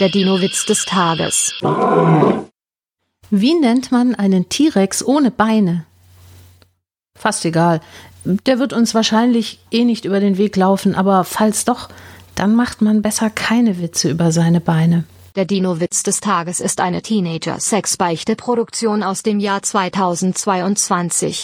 Der Dino-Witz des Tages. Wie nennt man einen T-Rex ohne Beine? Fast egal. Der wird uns wahrscheinlich eh nicht über den Weg laufen, aber falls doch, dann macht man besser keine Witze über seine Beine. Der Dino-Witz des Tages ist eine Teenager-Sex-Beichte-Produktion aus dem Jahr 2022.